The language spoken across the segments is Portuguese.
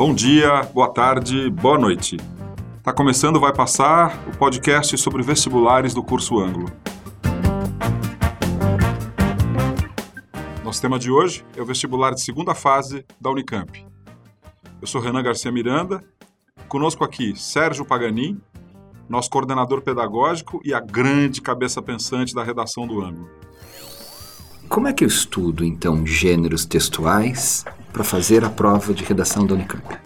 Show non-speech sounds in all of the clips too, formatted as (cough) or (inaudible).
Bom dia, boa tarde, boa noite. Tá começando Vai Passar, o podcast sobre vestibulares do curso Ângulo. Nosso tema de hoje é o vestibular de segunda fase da Unicamp. Eu sou Renan Garcia Miranda, conosco aqui Sérgio Paganin, nosso coordenador pedagógico e a grande cabeça pensante da redação do Ângulo. Como é que eu estudo, então, gêneros textuais para fazer a prova de redação da Unicamp?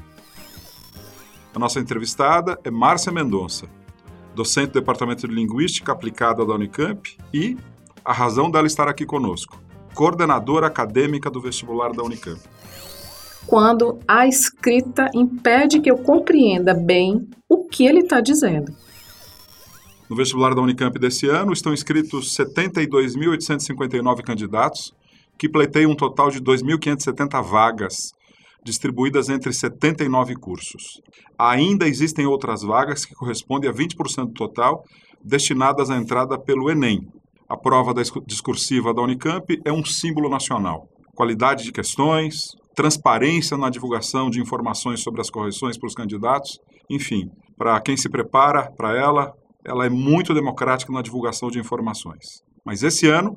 A nossa entrevistada é Márcia Mendonça, docente do Departamento de Linguística Aplicada da Unicamp e a razão dela estar aqui conosco, coordenadora acadêmica do vestibular da Unicamp. Quando a escrita impede que eu compreenda bem o que ele está dizendo. No vestibular da Unicamp desse ano estão inscritos 72.859 candidatos, que pleiteiam um total de 2.570 vagas, distribuídas entre 79 cursos. Ainda existem outras vagas que correspondem a 20% do total, destinadas à entrada pelo Enem. A prova discursiva da Unicamp é um símbolo nacional. Qualidade de questões, transparência na divulgação de informações sobre as correções para os candidatos, enfim, para quem se prepara para ela, ela é muito democrática na divulgação de informações. Mas esse ano,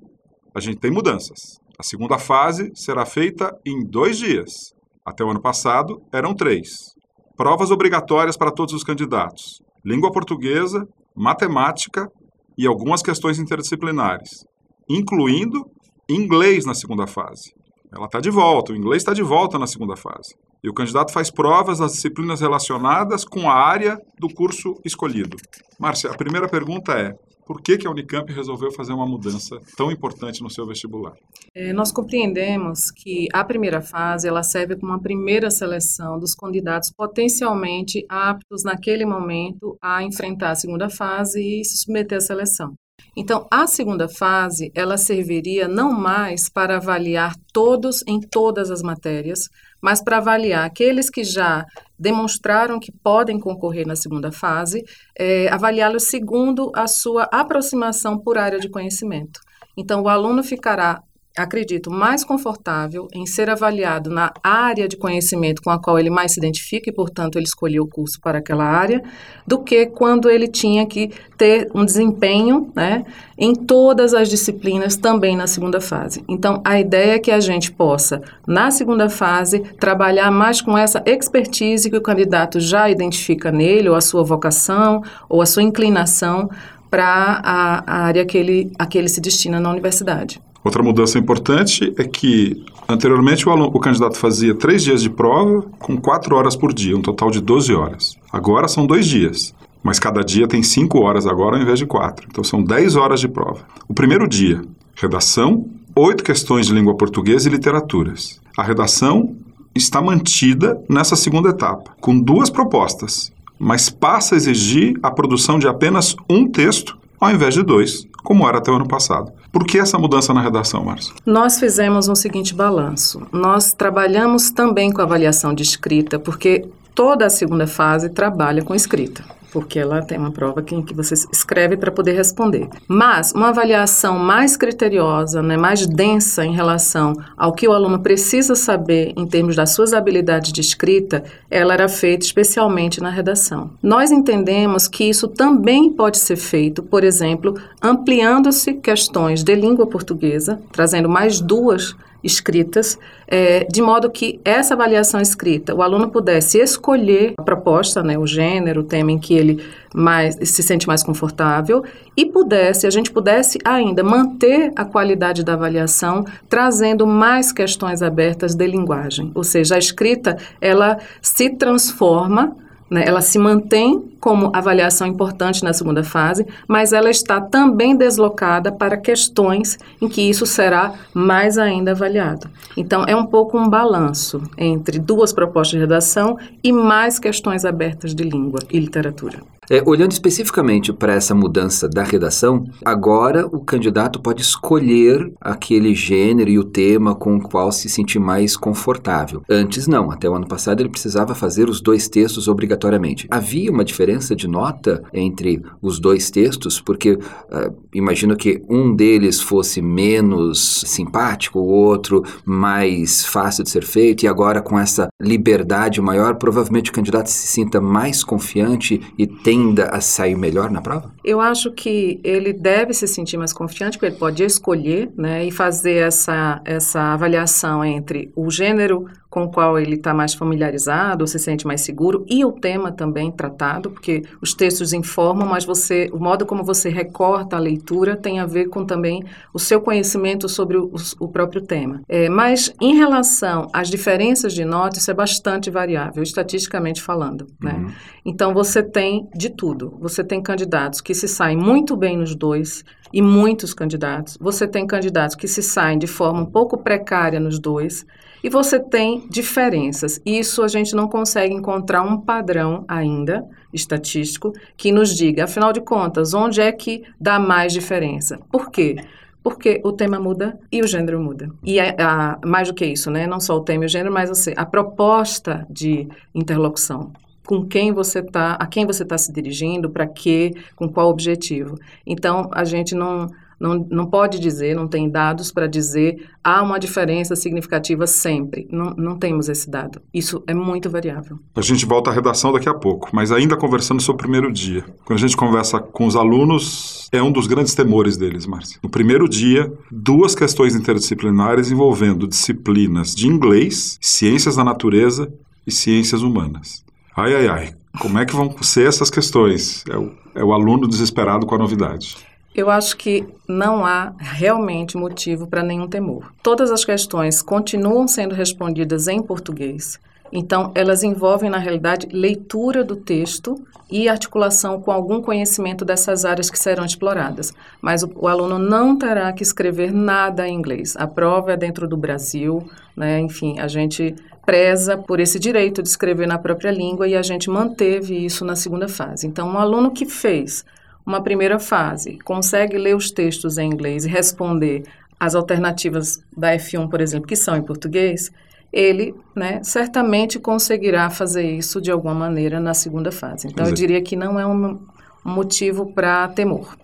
a gente tem mudanças. A segunda fase será feita em dois dias. Até o ano passado, eram três. Provas obrigatórias para todos os candidatos: língua portuguesa, matemática e algumas questões interdisciplinares, incluindo inglês na segunda fase. Ela está de volta, o inglês está de volta na segunda fase. E o candidato faz provas das disciplinas relacionadas com a área do curso escolhido. Márcia, a primeira pergunta é: por que, que a Unicamp resolveu fazer uma mudança tão importante no seu vestibular? É, nós compreendemos que a primeira fase ela serve como uma primeira seleção dos candidatos potencialmente aptos naquele momento a enfrentar a segunda fase e se submeter à seleção. Então, a segunda fase, ela serviria não mais para avaliar todos em todas as matérias, mas para avaliar aqueles que já demonstraram que podem concorrer na segunda fase, é, avaliá-los segundo a sua aproximação por área de conhecimento. Então, o aluno ficará acredito, mais confortável em ser avaliado na área de conhecimento com a qual ele mais se identifica e, portanto, ele escolheu o curso para aquela área, do que quando ele tinha que ter um desempenho né, em todas as disciplinas também na segunda fase. Então, a ideia é que a gente possa, na segunda fase, trabalhar mais com essa expertise que o candidato já identifica nele, ou a sua vocação, ou a sua inclinação para a, a área que ele, a que ele se destina na universidade. Outra mudança importante é que anteriormente o, aluno, o candidato fazia três dias de prova com quatro horas por dia, um total de 12 horas. Agora são dois dias, mas cada dia tem cinco horas agora ao invés de quatro. Então são 10 horas de prova. O primeiro dia, redação, oito questões de língua portuguesa e literaturas. A redação está mantida nessa segunda etapa, com duas propostas, mas passa a exigir a produção de apenas um texto ao invés de dois, como era até o ano passado. Por que essa mudança na redação, Márcio? Nós fizemos um seguinte balanço. Nós trabalhamos também com avaliação de escrita, porque toda a segunda fase trabalha com escrita porque ela tem uma prova que, que você escreve para poder responder. Mas uma avaliação mais criteriosa, né, mais densa em relação ao que o aluno precisa saber em termos das suas habilidades de escrita, ela era feita especialmente na redação. Nós entendemos que isso também pode ser feito, por exemplo, ampliando-se questões de língua portuguesa, trazendo mais duas escritas, é, de modo que essa avaliação escrita, o aluno pudesse escolher a proposta, né, o gênero, o tema em que ele mais, se sente mais confortável e pudesse, a gente pudesse ainda manter a qualidade da avaliação, trazendo mais questões abertas de linguagem. Ou seja, a escrita, ela se transforma né? Ela se mantém como avaliação importante na segunda fase, mas ela está também deslocada para questões em que isso será mais ainda avaliado. Então, é um pouco um balanço entre duas propostas de redação e mais questões abertas de língua e literatura. É, olhando especificamente para essa mudança da redação, agora o candidato pode escolher aquele gênero e o tema com o qual se sentir mais confortável. Antes não, até o ano passado ele precisava fazer os dois textos obrigatoriamente. Havia uma diferença de nota entre os dois textos, porque uh, imagino que um deles fosse menos simpático, o outro mais fácil de ser feito, e agora com essa liberdade maior, provavelmente o candidato se sinta mais confiante e tenda a sair melhor na prova? Eu acho que ele deve se sentir mais confiante, porque ele pode escolher né, e fazer essa, essa avaliação entre o gênero com o qual ele está mais familiarizado, ou se sente mais seguro, e o tema também tratado, porque os textos informam, mas você, o modo como você recorta a leitura tem a ver com também o seu conhecimento sobre o, o próprio tema. É, mas em relação às diferenças de nota, isso é bastante variável, estatisticamente falando. Né? Uhum. Então você tem de tudo. Você tem candidatos que se saem muito bem nos dois, e muitos candidatos. Você tem candidatos que se saem de forma um pouco precária nos dois e você tem diferenças. Isso a gente não consegue encontrar um padrão ainda estatístico que nos diga, afinal de contas, onde é que dá mais diferença. Por quê? Porque o tema muda e o gênero muda. E a, a, mais do que isso, né? Não só o tema e o gênero, mas você, a proposta de interlocução com quem você está, a quem você está se dirigindo, para quê, com qual objetivo. Então, a gente não não, não pode dizer, não tem dados para dizer há uma diferença significativa sempre. Não, não temos esse dado. Isso é muito variável. A gente volta à redação daqui a pouco, mas ainda conversando sobre o primeiro dia. Quando a gente conversa com os alunos, é um dos grandes temores deles, Márcia. No primeiro dia, duas questões interdisciplinares envolvendo disciplinas de inglês, ciências da natureza e ciências humanas. Ai, ai, ai. Como é que vão ser essas questões? É o, é o aluno desesperado com a novidade. Eu acho que não há realmente motivo para nenhum temor. Todas as questões continuam sendo respondidas em português. Então, elas envolvem, na realidade, leitura do texto e articulação com algum conhecimento dessas áreas que serão exploradas. Mas o, o, aluno não terá que escrever nada em inglês. A prova é dentro do Brasil, né? enfim, a gente preza por esse direito de escrever na própria língua e a gente manteve isso na segunda fase. Então, um aluno que fez uma primeira fase, consegue ler os textos em inglês e responder as alternativas da F1, por exemplo, que são em português, ele né, certamente conseguirá fazer isso de alguma maneira na segunda fase. Então, eu diria que não é um, um motivo para temor.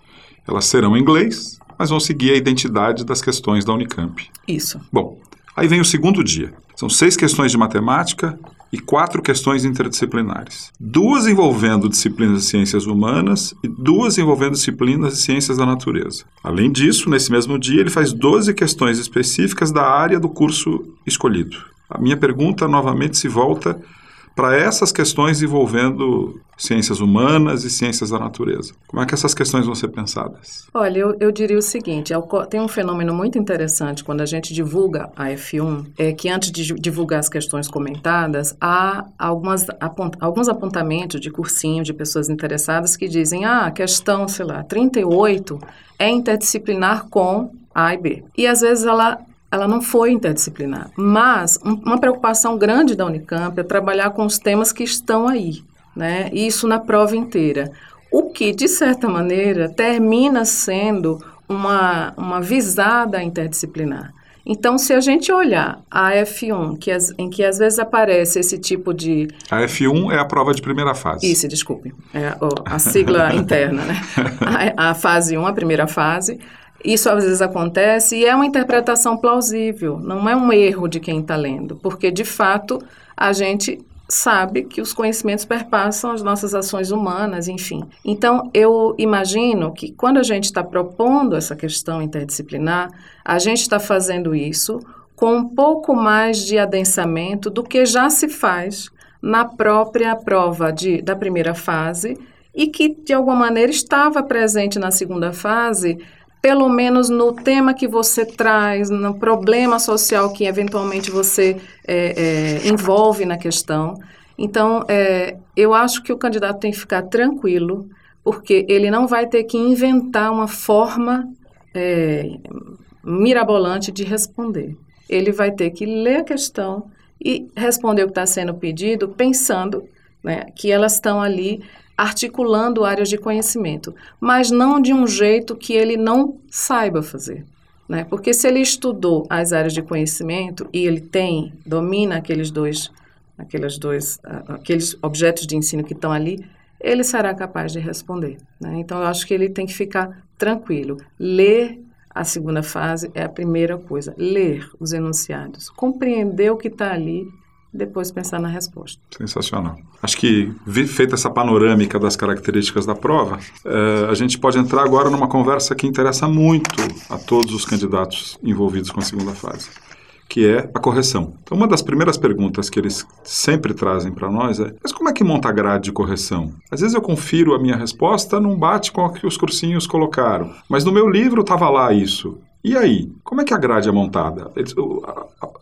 Elas serão em inglês, mas vão seguir a identidade das questões da Unicamp. Isso. Bom, aí vem o segundo dia. São seis questões de matemática, e quatro questões interdisciplinares. Duas envolvendo disciplinas de ciências humanas e duas envolvendo disciplinas de ciências da natureza. Além disso, nesse mesmo dia, ele faz 12 questões específicas da área do curso escolhido. A minha pergunta novamente se volta para essas questões envolvendo ciências humanas e ciências da natureza. Como é que essas questões vão ser pensadas? Olha, eu, eu diria o seguinte: é tem um fenômeno muito interessante quando a gente divulga a F1, é que antes de divulgar as questões comentadas, há algumas, apont, alguns apontamentos de cursinho de pessoas interessadas que dizem: ah, a questão, sei lá, 38 é interdisciplinar com A e B. E às vezes ela ela não foi interdisciplinar. Mas um, uma preocupação grande da Unicamp é trabalhar com os temas que estão aí, né? Isso na prova inteira. O que, de certa maneira, termina sendo uma, uma visada interdisciplinar. Então, se a gente olhar a F1, que as, em que às vezes aparece esse tipo de. A F1 é a prova de primeira fase. Isso, desculpe. É a, a sigla (laughs) interna, né? A, a fase 1, a primeira fase. Isso às vezes acontece e é uma interpretação plausível, não é um erro de quem está lendo, porque de fato a gente sabe que os conhecimentos perpassam as nossas ações humanas, enfim. Então, eu imagino que quando a gente está propondo essa questão interdisciplinar, a gente está fazendo isso com um pouco mais de adensamento do que já se faz na própria prova de, da primeira fase e que, de alguma maneira, estava presente na segunda fase pelo menos no tema que você traz, no problema social que eventualmente você é, é, envolve na questão. Então, é, eu acho que o candidato tem que ficar tranquilo, porque ele não vai ter que inventar uma forma é, mirabolante de responder. Ele vai ter que ler a questão e responder o que está sendo pedido, pensando né, que elas estão ali articulando áreas de conhecimento, mas não de um jeito que ele não saiba fazer. Né? Porque se ele estudou as áreas de conhecimento e ele tem, domina aqueles dois, aqueles dois, aqueles objetos de ensino que estão ali, ele será capaz de responder. Né? Então, eu acho que ele tem que ficar tranquilo. Ler a segunda fase é a primeira coisa. Ler os enunciados, compreender o que está ali depois pensar na resposta. Sensacional. Acho que, feita essa panorâmica das características da prova, é, a gente pode entrar agora numa conversa que interessa muito a todos os candidatos envolvidos com a segunda fase, que é a correção. Então, uma das primeiras perguntas que eles sempre trazem para nós é: mas como é que monta a grade de correção? Às vezes eu confiro a minha resposta, não bate com o que os cursinhos colocaram, mas no meu livro estava lá isso. E aí, como é que a grade é montada?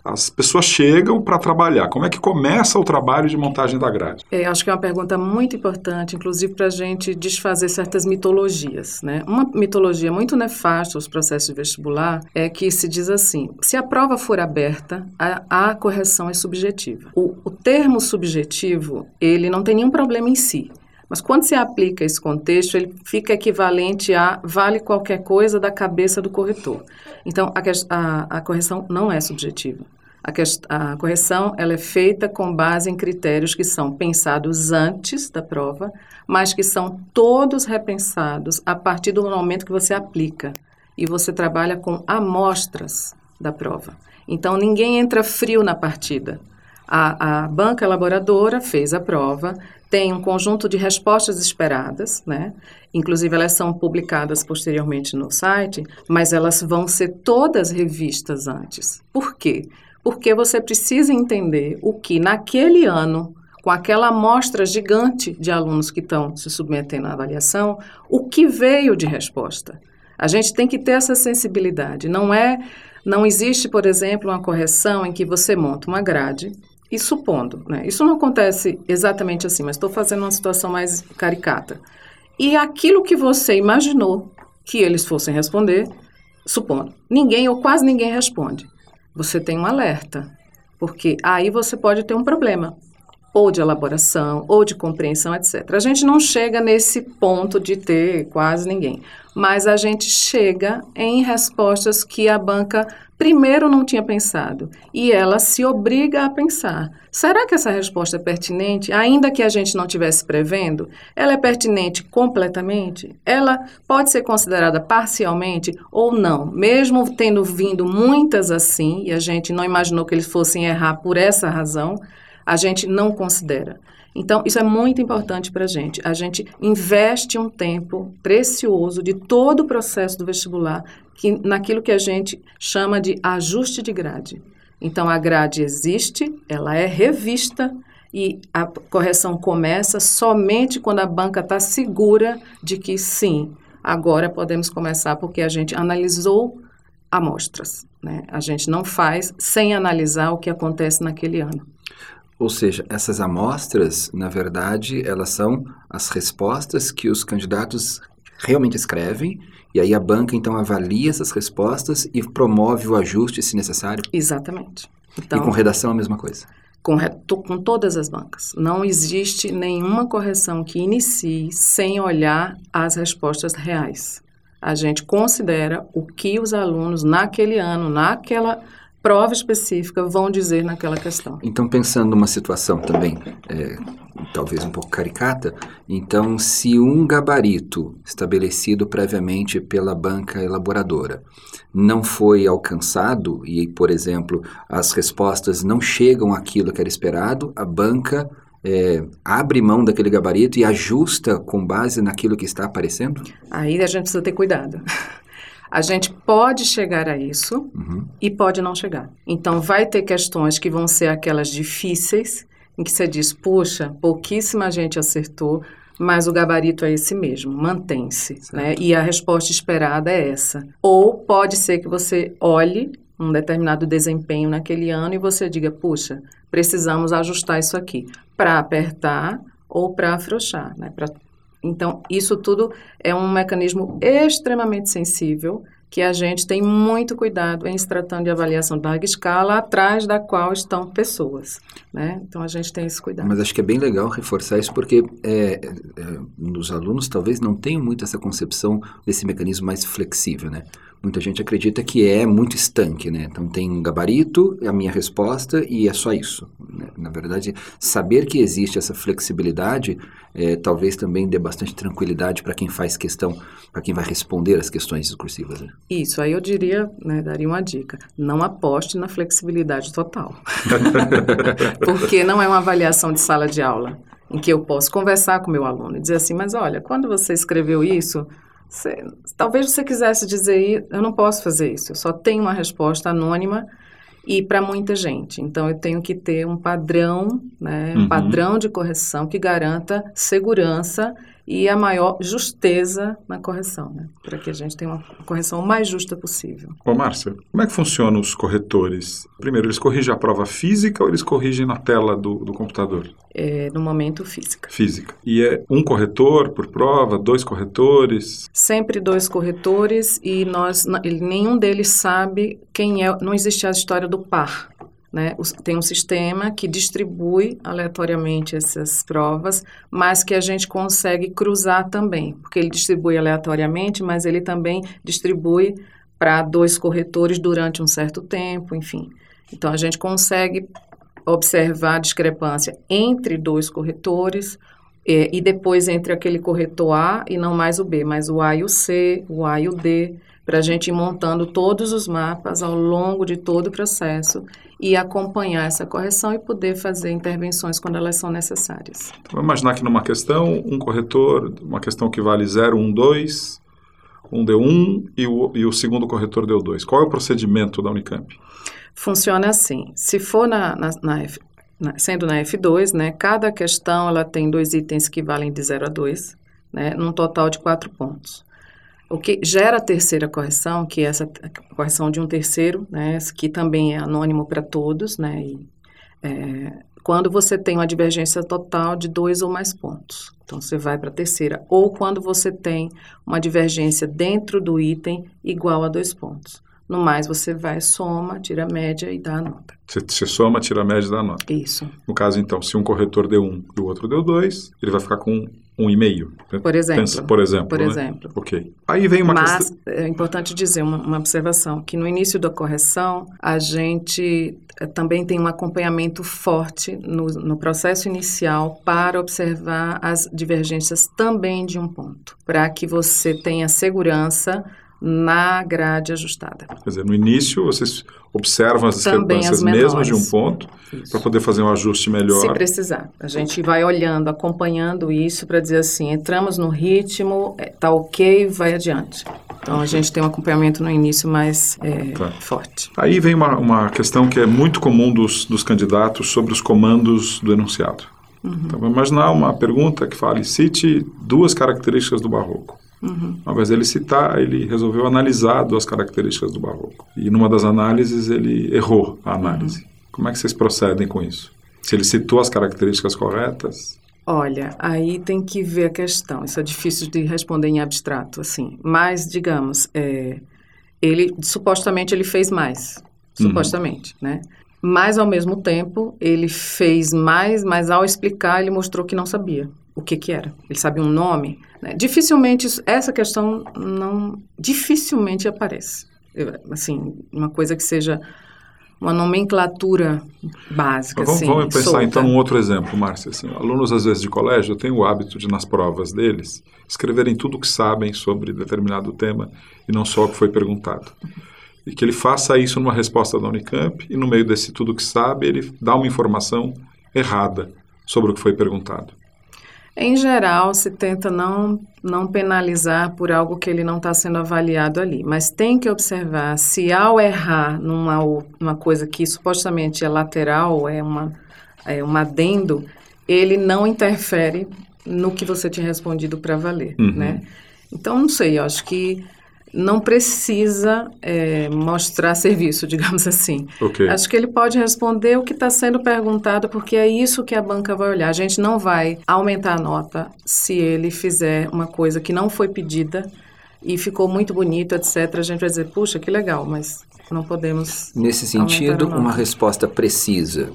As pessoas chegam para trabalhar. Como é que começa o trabalho de montagem da grade? É, acho que é uma pergunta muito importante, inclusive para a gente desfazer certas mitologias. Né? Uma mitologia muito nefasta aos processos de vestibular é que se diz assim: se a prova for aberta, a, a correção é subjetiva. O, o termo subjetivo ele não tem nenhum problema em si. Mas quando se aplica esse contexto, ele fica equivalente a vale qualquer coisa da cabeça do corretor. Então, a, a, a correção não é subjetiva. A, a, correção ela é feita com base em critérios que são pensados antes da prova, mas que são todos repensados a partir do momento que você aplica. E você trabalha com amostras da prova. Então, ninguém entra frio na partida. A, a banca elaboradora fez a prova, tem um conjunto de respostas esperadas, né? Inclusive elas são publicadas posteriormente no site, mas elas vão ser todas revistas antes. Por quê? Porque você precisa entender o que naquele ano, com aquela amostra gigante de alunos que estão se submetendo à avaliação, o que veio de resposta. A gente tem que ter essa sensibilidade. Não é, não existe, por exemplo, uma correção em que você monta uma grade e supondo, né? Isso não acontece exatamente assim, mas estou fazendo uma situação mais caricata. E aquilo que você imaginou que eles fossem responder, supondo, ninguém ou quase ninguém responde. Você tem um alerta, porque aí você pode ter um problema, ou de elaboração, ou de compreensão, etc. A gente não chega nesse ponto de ter quase ninguém, mas a gente chega em respostas que a banca primeiro não tinha pensado e ela se obriga a pensar. Será que essa resposta é pertinente, ainda que a gente não tivesse prevendo? Ela é pertinente completamente? Ela pode ser considerada parcialmente ou não? Mesmo tendo vindo muitas assim, e a gente não imaginou que eles fossem errar por essa razão, a gente não considera. Então, isso é muito importante para a gente. A gente investe um tempo precioso de todo o processo do vestibular que, naquilo que a gente chama de ajuste de grade. Então, a grade existe, ela é revista e a correção começa somente quando a banca está segura de que sim, agora podemos começar porque a gente analisou amostras. Né? A gente não faz sem analisar o que acontece naquele ano. Ou seja, essas amostras, na verdade, elas são as respostas que os candidatos realmente escrevem, e aí a banca então avalia essas respostas e promove o ajuste se necessário? Exatamente. Então, e com redação a mesma coisa? Com, com todas as bancas. Não existe nenhuma correção que inicie sem olhar as respostas reais. A gente considera o que os alunos naquele ano, naquela prova específica vão dizer naquela questão. Então, pensando numa situação também, é, talvez um pouco caricata, então, se um gabarito estabelecido previamente pela banca elaboradora não foi alcançado e, por exemplo, as respostas não chegam àquilo que era esperado, a banca é, abre mão daquele gabarito e ajusta com base naquilo que está aparecendo? Aí a gente precisa ter cuidado. (laughs) A gente pode chegar a isso uhum. e pode não chegar. Então, vai ter questões que vão ser aquelas difíceis, em que você diz, puxa, pouquíssima gente acertou, mas o gabarito é esse mesmo, mantém-se, né? E a resposta esperada é essa. Ou pode ser que você olhe um determinado desempenho naquele ano e você diga, puxa, precisamos ajustar isso aqui para apertar ou para afrouxar, né? Pra então, isso tudo é um mecanismo extremamente sensível que a gente tem muito cuidado em se tratando de avaliação de larga escala, atrás da qual estão pessoas. Né? Então, a gente tem esse cuidado. Mas acho que é bem legal reforçar isso, porque é, é, os alunos talvez não tenham muito essa concepção desse mecanismo mais flexível, né? Muita gente acredita que é muito estanque, né? Então tem um gabarito, é a minha resposta e é só isso. Né? Na verdade, saber que existe essa flexibilidade é, talvez também dê bastante tranquilidade para quem faz questão, para quem vai responder as questões discursivas. Né? Isso, aí eu diria, né, daria uma dica: não aposte na flexibilidade total, (laughs) porque não é uma avaliação de sala de aula em que eu posso conversar com meu aluno e dizer assim, mas olha, quando você escreveu isso você, talvez você quisesse dizer, eu não posso fazer isso, eu só tenho uma resposta anônima e para muita gente. Então, eu tenho que ter um padrão, né, um uhum. padrão de correção que garanta segurança e a maior justeza na correção, né? para que a gente tenha uma correção mais justa possível. Ô, Márcia, como é que funcionam os corretores? Primeiro, eles corrigem a prova física ou eles corrigem na tela do, do computador? É, no momento, física. Física. E é um corretor por prova, dois corretores? Sempre dois corretores e nós, nenhum deles sabe quem é, não existe a história do par. Né? Tem um sistema que distribui aleatoriamente essas provas, mas que a gente consegue cruzar também, porque ele distribui aleatoriamente, mas ele também distribui para dois corretores durante um certo tempo, enfim. Então a gente consegue observar a discrepância entre dois corretores e, e depois entre aquele corretor A e não mais o B, mas o A e o C, o A e o D para a gente ir montando todos os mapas ao longo de todo o processo e acompanhar essa correção e poder fazer intervenções quando elas são necessárias. Então, vamos imaginar que numa questão, um corretor, uma questão que vale 0, 1, 2, um deu 1 um, e, o, e o segundo corretor deu 2. Qual é o procedimento da Unicamp? Funciona assim, se for na, na, na F, na, sendo na F2, né, cada questão ela tem dois itens que valem de 0 a 2, né, num total de quatro pontos. O que gera a terceira correção, que é essa correção de um terceiro, né, que também é anônimo para todos, né, e, é, quando você tem uma divergência total de dois ou mais pontos. Então, você vai para a terceira. Ou quando você tem uma divergência dentro do item igual a dois pontos. No mais, você vai, soma, tira a média e dá a nota. Você, você soma, tira a média e dá a nota. Isso. No caso, então, se um corretor deu um e o outro deu dois, ele vai ficar com um e-mail. Por exemplo. Pensa, por exemplo. Por né? exemplo. Ok. Aí vem uma Mas questão... é importante dizer uma, uma, observação, que no início da correção, a gente eh, também tem um acompanhamento forte no, no processo inicial para observar as divergências também de um ponto, para que você tenha segurança na grade ajustada. Quer dizer, no início vocês observam as discrepâncias mesmo de um ponto para poder fazer um ajuste melhor. Se precisar. A gente vai olhando, acompanhando isso para dizer assim, entramos no ritmo, está é, ok, vai adiante. Então a gente tem um acompanhamento no início mais é, tá. forte. Aí vem uma, uma questão que é muito comum dos, dos candidatos sobre os comandos do enunciado. Uhum. Então vamos imaginar uma pergunta que fale, cite duas características do barroco. Uhum. Ao invés dele citar, ele resolveu analisar duas características do barroco. E numa das análises ele errou a análise. Uhum. Como é que vocês procedem com isso? Se ele citou as características corretas? Olha, aí tem que ver a questão. Isso é difícil de responder em abstrato, assim. Mas, digamos, é, ele supostamente ele fez mais, uhum. supostamente, uhum. né? Mas ao mesmo tempo ele fez mais, mas ao explicar ele mostrou que não sabia o que que era. Ele sabia um nome. Né? Dificilmente essa questão não dificilmente aparece. Assim, uma coisa que seja uma nomenclatura básica. Vamos, assim, vamos pensar solta. então um outro exemplo, Márcia. Assim, alunos às vezes de colégio têm o hábito de nas provas deles escreverem tudo o que sabem sobre determinado tema e não só o que foi perguntado. E que ele faça isso numa resposta da Unicamp e no meio desse tudo que sabe ele dá uma informação errada sobre o que foi perguntado. Em geral, se tenta não, não penalizar por algo que ele não está sendo avaliado ali, mas tem que observar se ao errar numa uma coisa que supostamente é lateral, é, uma, é um adendo, ele não interfere no que você tinha respondido para valer, uhum. né? Então, não sei, eu acho que não precisa é, mostrar serviço, (laughs) digamos assim. Okay. Acho que ele pode responder o que está sendo perguntado, porque é isso que a banca vai olhar. A gente não vai aumentar a nota se ele fizer uma coisa que não foi pedida e ficou muito bonito, etc., a gente vai dizer, puxa, que legal, mas não podemos. Nesse sentido, uma resposta precisa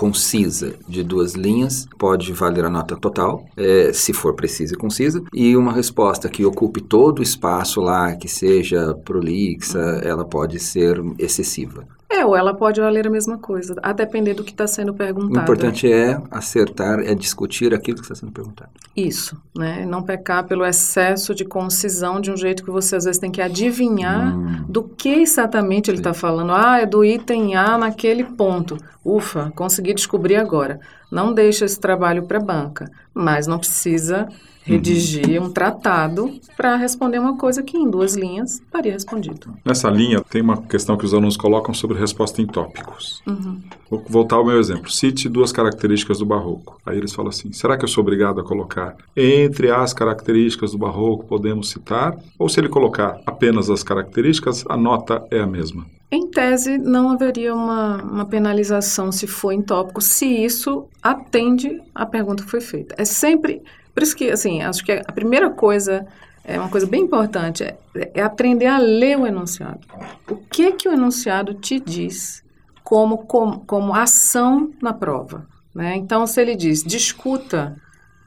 concisa de duas linhas pode valer a nota total, é, se for precisa e concisa, e uma resposta que ocupe todo o espaço lá, que seja prolixa, ela pode ser excessiva. É, ou ela pode valer a mesma coisa, a depender do que está sendo perguntado. O importante é acertar, é discutir aquilo que está sendo perguntado. Isso, né? Não pecar pelo excesso de concisão de um jeito que você às vezes tem que adivinhar hum. do que exatamente ele está falando. Ah, é do item A naquele ponto. Ufa, consegui descobrir agora. Não deixa esse trabalho para a banca, mas não precisa redigir um tratado para responder uma coisa que em duas linhas estaria respondido. Nessa linha, tem uma questão que os alunos colocam sobre resposta em tópicos. Uhum. Vou voltar ao meu exemplo. Cite duas características do barroco. Aí eles falam assim: será que eu sou obrigado a colocar entre as características do barroco podemos citar? Ou se ele colocar apenas as características, a nota é a mesma? Em tese, não haveria uma, uma penalização se for em tópico, se isso atende à pergunta que foi feita. É sempre por isso que, assim, acho que a primeira coisa, é uma coisa bem importante, é, é aprender a ler o enunciado. O que que o enunciado te diz como, como, como ação na prova? Né? Então, se ele diz discuta,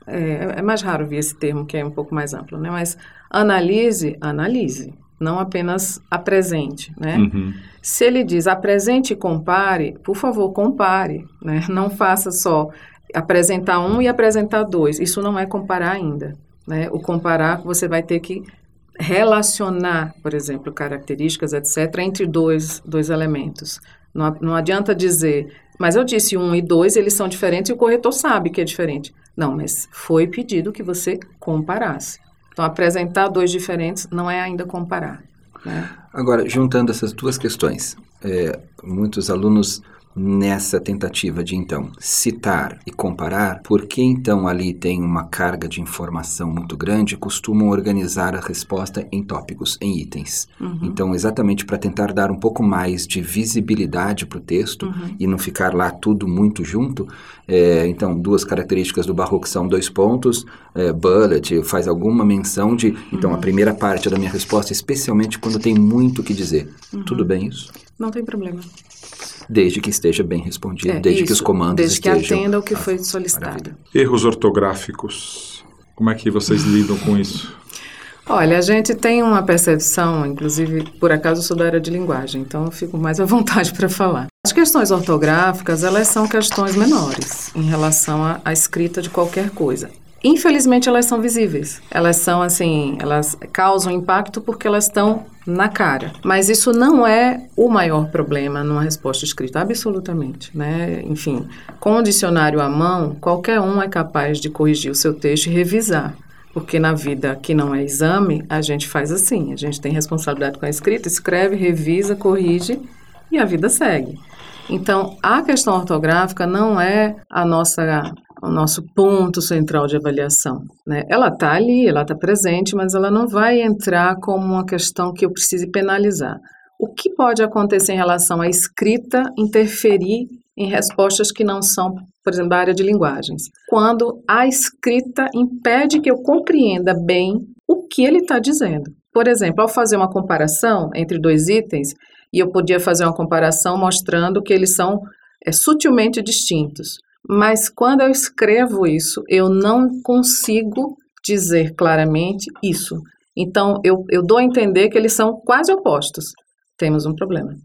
é, é, mais raro ver esse termo que é um pouco mais amplo, né? mas analise, analise, não apenas apresente. Né? Uhum. Se ele diz apresente e compare, por favor, compare, né? não faça só apresentar um e apresentar dois. Isso não é comparar ainda. Né? O comparar, você vai ter que relacionar, por exemplo, características, etc., entre dois, dois elementos. Não, não adianta dizer, mas eu disse um e dois, eles são diferentes e o corretor sabe que é diferente. Não, mas foi pedido que você comparasse. Então, apresentar dois diferentes não é ainda comparar. Né? Agora, juntando essas duas questões, é, muitos alunos nessa tentativa de então citar e comparar, porque então ali tem uma carga de informação muito grande, costumam organizar a resposta em tópicos, em itens. Uhum. Então, exatamente para tentar dar um pouco mais de visibilidade para o texto uhum. e não ficar lá tudo muito junto. É, então, duas características do barroco são dois pontos, é, bullet, faz alguma menção de. Então, uhum. a primeira parte da minha resposta, especialmente quando tem muito o que dizer. Uhum. Tudo bem isso? Não tem problema. Desde que esteja bem respondido, é, desde isso, que os comandos desde estejam... Desde que atenda o que foi solicitado. Maravilha. Erros ortográficos. Como é que vocês lidam com isso? Olha, a gente tem uma percepção, inclusive, por acaso eu sou da área de linguagem, então eu fico mais à vontade para falar. As questões ortográficas, elas são questões menores em relação à, à escrita de qualquer coisa. Infelizmente, elas são visíveis. Elas são assim, elas causam impacto porque elas estão na cara. Mas isso não é o maior problema numa resposta escrita, absolutamente, né? Enfim, com o dicionário à mão, qualquer um é capaz de corrigir o seu texto e revisar. Porque na vida que não é exame, a gente faz assim, a gente tem responsabilidade com a escrita, escreve, revisa, corrige e a vida segue. Então, a questão ortográfica não é a nossa o nosso ponto central de avaliação. Né? Ela está ali, ela está presente, mas ela não vai entrar como uma questão que eu precise penalizar. O que pode acontecer em relação à escrita interferir em respostas que não são, por exemplo, da área de linguagens? Quando a escrita impede que eu compreenda bem o que ele está dizendo. Por exemplo, ao fazer uma comparação entre dois itens, e eu podia fazer uma comparação mostrando que eles são é, sutilmente distintos. Mas quando eu escrevo isso, eu não consigo dizer claramente isso. Então, eu, eu dou a entender que eles são quase opostos. Temos um problema.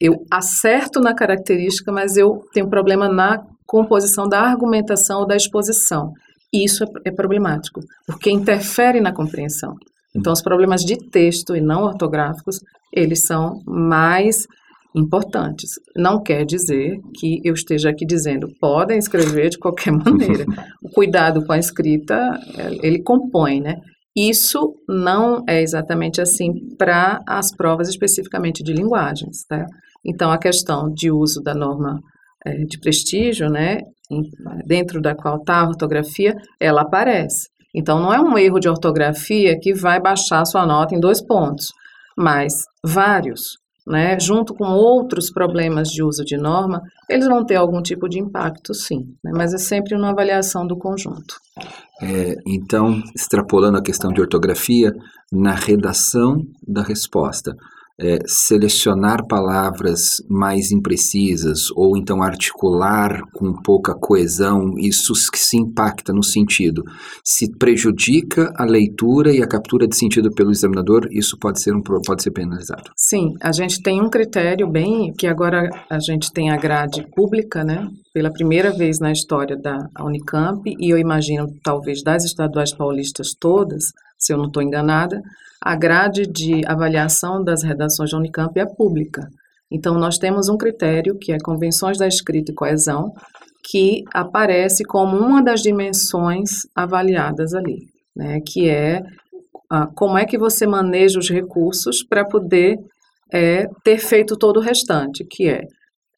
Eu acerto na característica, mas eu tenho problema na composição da argumentação ou da exposição. Isso é, é problemático, porque interfere na compreensão. Então, os problemas de texto e não ortográficos, eles são mais importantes. Não quer dizer que eu esteja aqui dizendo podem escrever de qualquer (laughs) maneira. o cuidado com a escrita, é, ele compõe, né? Isso não é exatamente assim para as provas especificamente de linguagens, tá? Então, a questão de uso da norma é, de prestígio, né, dentro da qual está a ortografia, ela aparece. Então, não é um erro de ortografia que vai baixar sua nota em dois pontos, mas vários né, junto com outros problemas de uso de norma, eles vão ter algum tipo de impacto, sim, né, mas é sempre uma avaliação do conjunto. É, então, extrapolando a questão de ortografia, na redação da resposta, é, selecionar palavras mais imprecisas ou então articular com pouca coesão, isso se impacta no sentido. Se prejudica a leitura e a captura de sentido pelo examinador, isso pode ser, um, pode ser penalizado. Sim, a gente tem um critério bem que agora a gente tem a grade pública, né? Pela primeira vez na história da Unicamp, e eu imagino talvez das estaduais paulistas todas, se eu não estou enganada, a grade de avaliação das redações da Unicamp é pública. Então, nós temos um critério, que é Convenções da Escrita e Coesão, que aparece como uma das dimensões avaliadas ali, né, que é ah, como é que você maneja os recursos para poder é, ter feito todo o restante, que é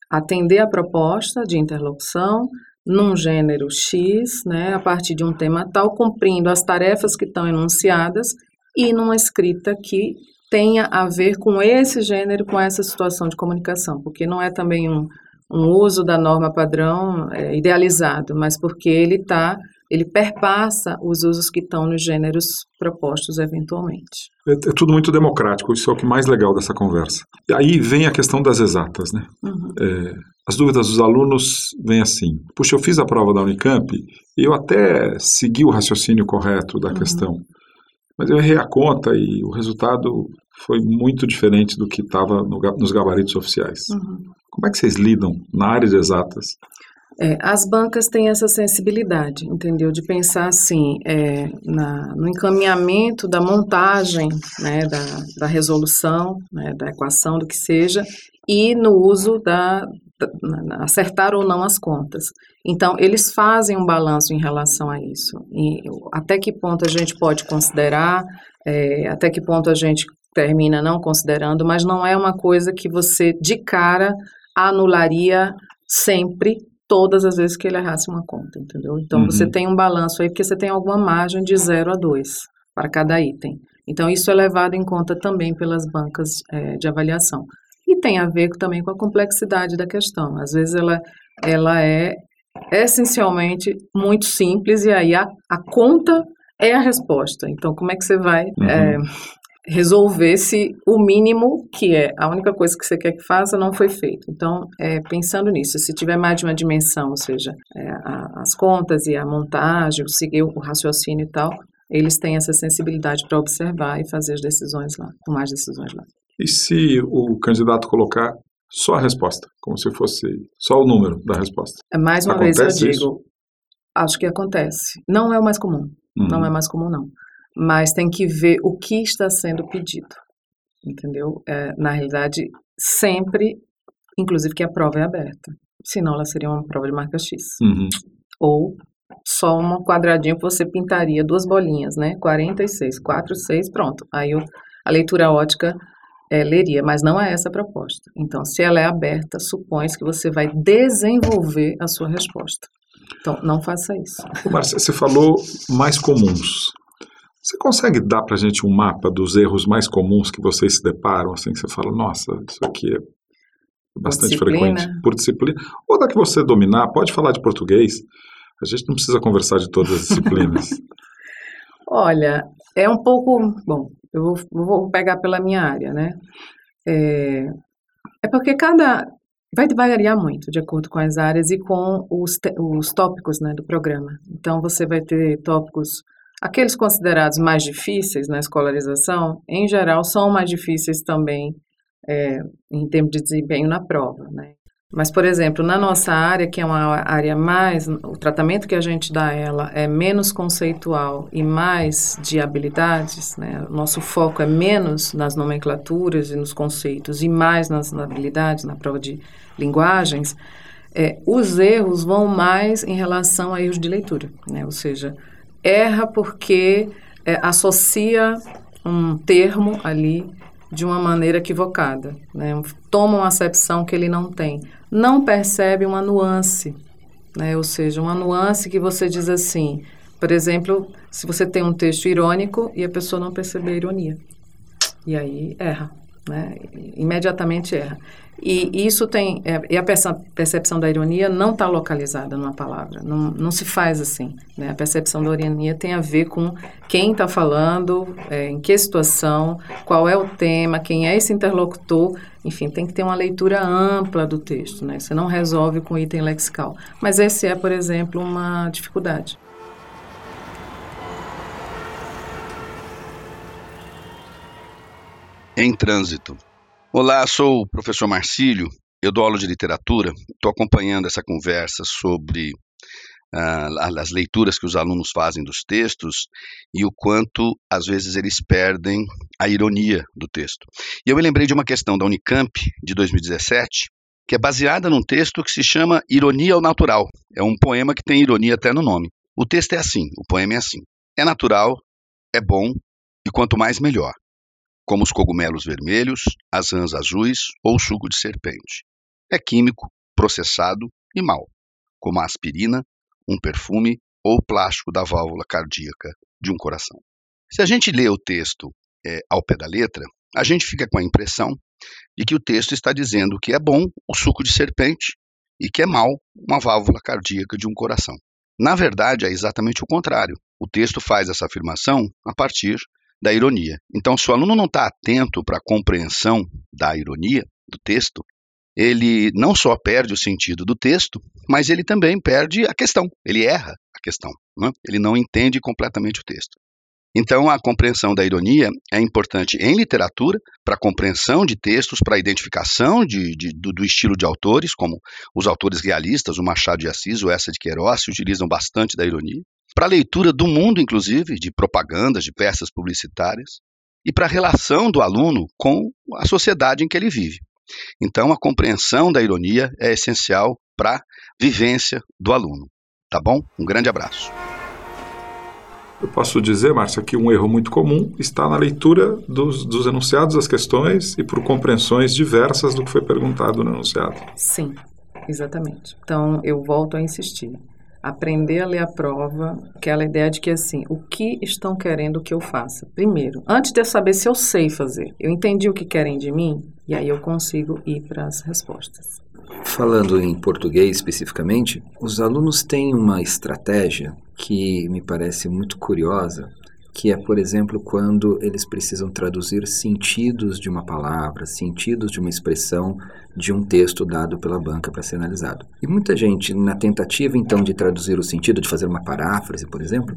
atender a proposta de interlocução num gênero X, né, a partir de um tema tal, cumprindo as tarefas que estão enunciadas e numa escrita que tenha a ver com esse gênero, com essa situação de comunicação, porque não é também um, um uso da norma padrão é, idealizado, mas porque ele está ele perpassa os usos que estão nos gêneros propostos eventualmente. É, é, tudo muito democrático, isso é o que mais legal dessa conversa. E aí vem a questão das exatas, né? Uhum. É, as dúvidas dos alunos vêm assim: puxa, eu fiz a prova da Unicamp e eu até segui o raciocínio correto da uhum. questão. Mas eu errei a conta e o resultado foi muito diferente do que estava no, nos gabaritos oficiais. Uhum. Como é que vocês lidam na área de exatas? É, as bancas têm essa sensibilidade, entendeu? De pensar assim, é, na, no encaminhamento da montagem, né, da, da resolução, né, da equação, do que seja, e no uso da, da, acertar ou não as contas. Então, eles fazem um balanço em relação a isso. E até que ponto a gente pode considerar, é, até que ponto a gente termina não considerando, mas não é uma coisa que você, de cara, anularia sempre, todas as vezes que ele errasse uma conta, entendeu? Então, uhum. você tem um balanço aí, porque você tem alguma margem de 0 a 2 para cada item. Então, isso é levado em conta também pelas bancas é, de avaliação. E tem a ver também com a complexidade da questão. Às vezes, ela, ela é essencialmente muito simples e aí a, a conta é a resposta. Então, como é que você vai uhum. é, resolver se o mínimo, que é a única coisa que você quer que faça, não foi feito? Então, é, pensando nisso, se tiver mais de uma dimensão, ou seja, é, a, as contas e a montagem, seguir o raciocínio e tal, eles têm essa sensibilidade para observar e fazer as decisões lá, tomar as decisões lá. E se o candidato colocar só a resposta, como se fosse só o número da resposta. É, mais uma acontece vez eu digo, isso? acho que acontece. Não é o mais comum, uhum. não é mais comum não. Mas tem que ver o que está sendo pedido, entendeu? É, na realidade, sempre, inclusive que a prova é aberta. Senão ela seria uma prova de marca X. Uhum. Ou só um quadradinho que você pintaria duas bolinhas, né? 46, 4, 6, pronto. Aí a leitura ótica é, leria, mas não é essa a proposta. Então, se ela é aberta, supõe-se que você vai desenvolver a sua resposta. Então, não faça isso. Márcia, você falou mais comuns. Você consegue dar para a gente um mapa dos erros mais comuns que vocês se deparam, assim, que você fala, nossa, isso aqui é bastante frequente, por disciplina? Ou da que você dominar, pode falar de português, a gente não precisa conversar de todas as disciplinas. (laughs) Olha, é um pouco, bom, eu vou, vou pegar pela minha área, né? É, é porque cada. Vai variar muito de acordo com as áreas e com os, os tópicos né, do programa. Então, você vai ter tópicos. Aqueles considerados mais difíceis na escolarização, em geral, são mais difíceis também é, em termos de desempenho na prova. Né? Mas, por exemplo, na nossa área, que é uma área mais, o tratamento que a gente dá a ela é menos conceitual e mais de habilidades, né? Nosso foco é menos nas nomenclaturas e nos conceitos e mais nas habilidades, na prova de linguagens, é, os erros vão mais em relação a erros de leitura, né? Ou seja, erra porque é, associa um termo ali de uma maneira equivocada, né? toma uma acepção que ele não tem não percebe uma nuance, né? ou seja, uma nuance que você diz assim, por exemplo, se você tem um texto irônico e a pessoa não perceber a ironia, e aí erra, né? imediatamente erra. E isso tem. É, e a percepção da ironia não está localizada numa palavra. Não, não se faz assim. Né? A percepção da ironia tem a ver com quem está falando, é, em que situação, qual é o tema, quem é esse interlocutor. Enfim, tem que ter uma leitura ampla do texto. Né? Você não resolve com item lexical. Mas esse é, por exemplo, uma dificuldade. Em trânsito. Olá, sou o professor Marcílio, eu dou aula de literatura, estou acompanhando essa conversa sobre uh, as leituras que os alunos fazem dos textos e o quanto, às vezes, eles perdem a ironia do texto. E eu me lembrei de uma questão da Unicamp, de 2017, que é baseada num texto que se chama Ironia ao Natural. É um poema que tem ironia até no nome. O texto é assim, o poema é assim. É natural, é bom, e quanto mais melhor como os cogumelos vermelhos, as rãs azuis ou suco de serpente. É químico, processado e mau, como a aspirina, um perfume ou o plástico da válvula cardíaca de um coração. Se a gente lê o texto é, ao pé da letra, a gente fica com a impressão de que o texto está dizendo que é bom o suco de serpente e que é mau uma válvula cardíaca de um coração. Na verdade, é exatamente o contrário. O texto faz essa afirmação a partir da ironia. Então, se o aluno não está atento para a compreensão da ironia do texto, ele não só perde o sentido do texto, mas ele também perde a questão, ele erra a questão, né? ele não entende completamente o texto. Então, a compreensão da ironia é importante em literatura, para a compreensão de textos, para a identificação de, de, do, do, estilo de autores, como os autores realistas, o Machado de Assis, o Essa de Queiroz, se utilizam bastante da ironia para a leitura do mundo, inclusive, de propagandas, de peças publicitárias, e para a relação do aluno com a sociedade em que ele vive. Então, a compreensão da ironia é essencial para a vivência do aluno. Tá bom? Um grande abraço. Eu posso dizer, Márcia, que um erro muito comum está na leitura dos, dos enunciados das questões e por compreensões diversas do que foi perguntado no enunciado. Sim, exatamente. Então, eu volto a insistir aprender a ler a prova, aquela ideia de que assim, o que estão querendo que eu faça? Primeiro, antes de eu saber se eu sei fazer, eu entendi o que querem de mim e aí eu consigo ir para as respostas. Falando em português especificamente, os alunos têm uma estratégia que me parece muito curiosa, que é, por exemplo, quando eles precisam traduzir sentidos de uma palavra, sentidos de uma expressão de um texto dado pela banca para ser analisado. E muita gente, na tentativa então de traduzir o sentido, de fazer uma paráfrase, por exemplo,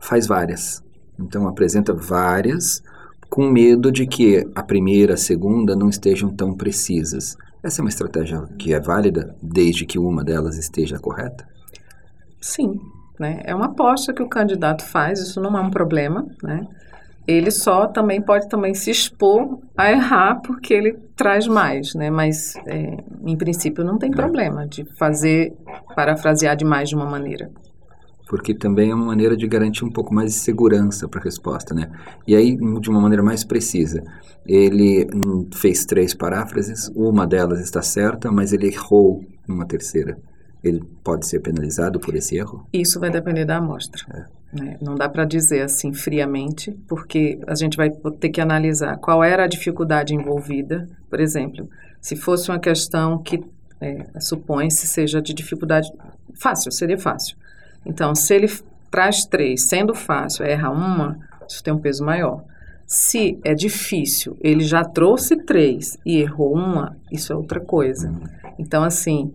faz várias. Então apresenta várias com medo de que a primeira, a segunda não estejam tão precisas. Essa é uma estratégia que é válida desde que uma delas esteja correta? Sim, né? É uma aposta que o candidato faz, isso não é um problema, né? Ele só também pode também se expor a errar porque ele traz mais, né? Mas é, em princípio não tem problema de fazer parafrasear demais de uma maneira porque também é uma maneira de garantir um pouco mais de segurança para a resposta, né? E aí, de uma maneira mais precisa, ele fez três paráfrases, uma delas está certa, mas ele errou uma terceira ele pode ser penalizado por esse erro? Isso vai depender da amostra. É. Né? Não dá para dizer assim friamente, porque a gente vai ter que analisar qual era a dificuldade envolvida. Por exemplo, se fosse uma questão que é, supõe-se seja de dificuldade fácil, seria fácil. Então, se ele traz três, sendo fácil, erra uma, isso tem um peso maior. Se é difícil, ele já trouxe três e errou uma, isso é outra coisa. Uhum. Então, assim,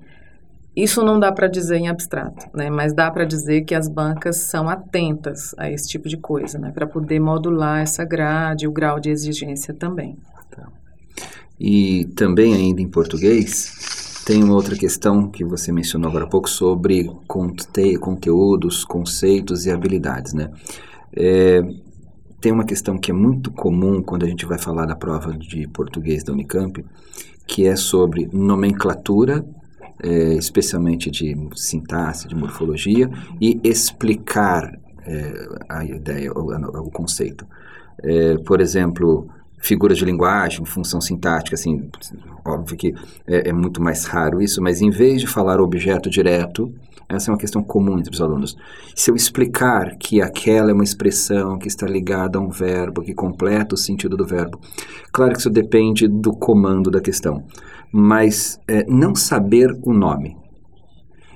isso não dá para dizer em abstrato, né? mas dá para dizer que as bancas são atentas a esse tipo de coisa, né? para poder modular essa grade, o grau de exigência também. Tá. E também, ainda em português, tem uma outra questão que você mencionou agora há pouco sobre conte conteúdos, conceitos e habilidades. Né? É, tem uma questão que é muito comum quando a gente vai falar da prova de português da Unicamp, que é sobre nomenclatura é, especialmente de sintaxe, de morfologia, e explicar é, a ideia, o, o conceito. É, por exemplo, figuras de linguagem, função sintática, assim, óbvio que é, é, muito mais raro isso, mas em vez de falar objeto direto, Essa é uma questão comum entre os alunos. Se eu explicar que aquela é uma expressão que está ligada a um verbo, que completa o sentido do verbo, claro que isso depende do comando da questão, mas é, não saber o nome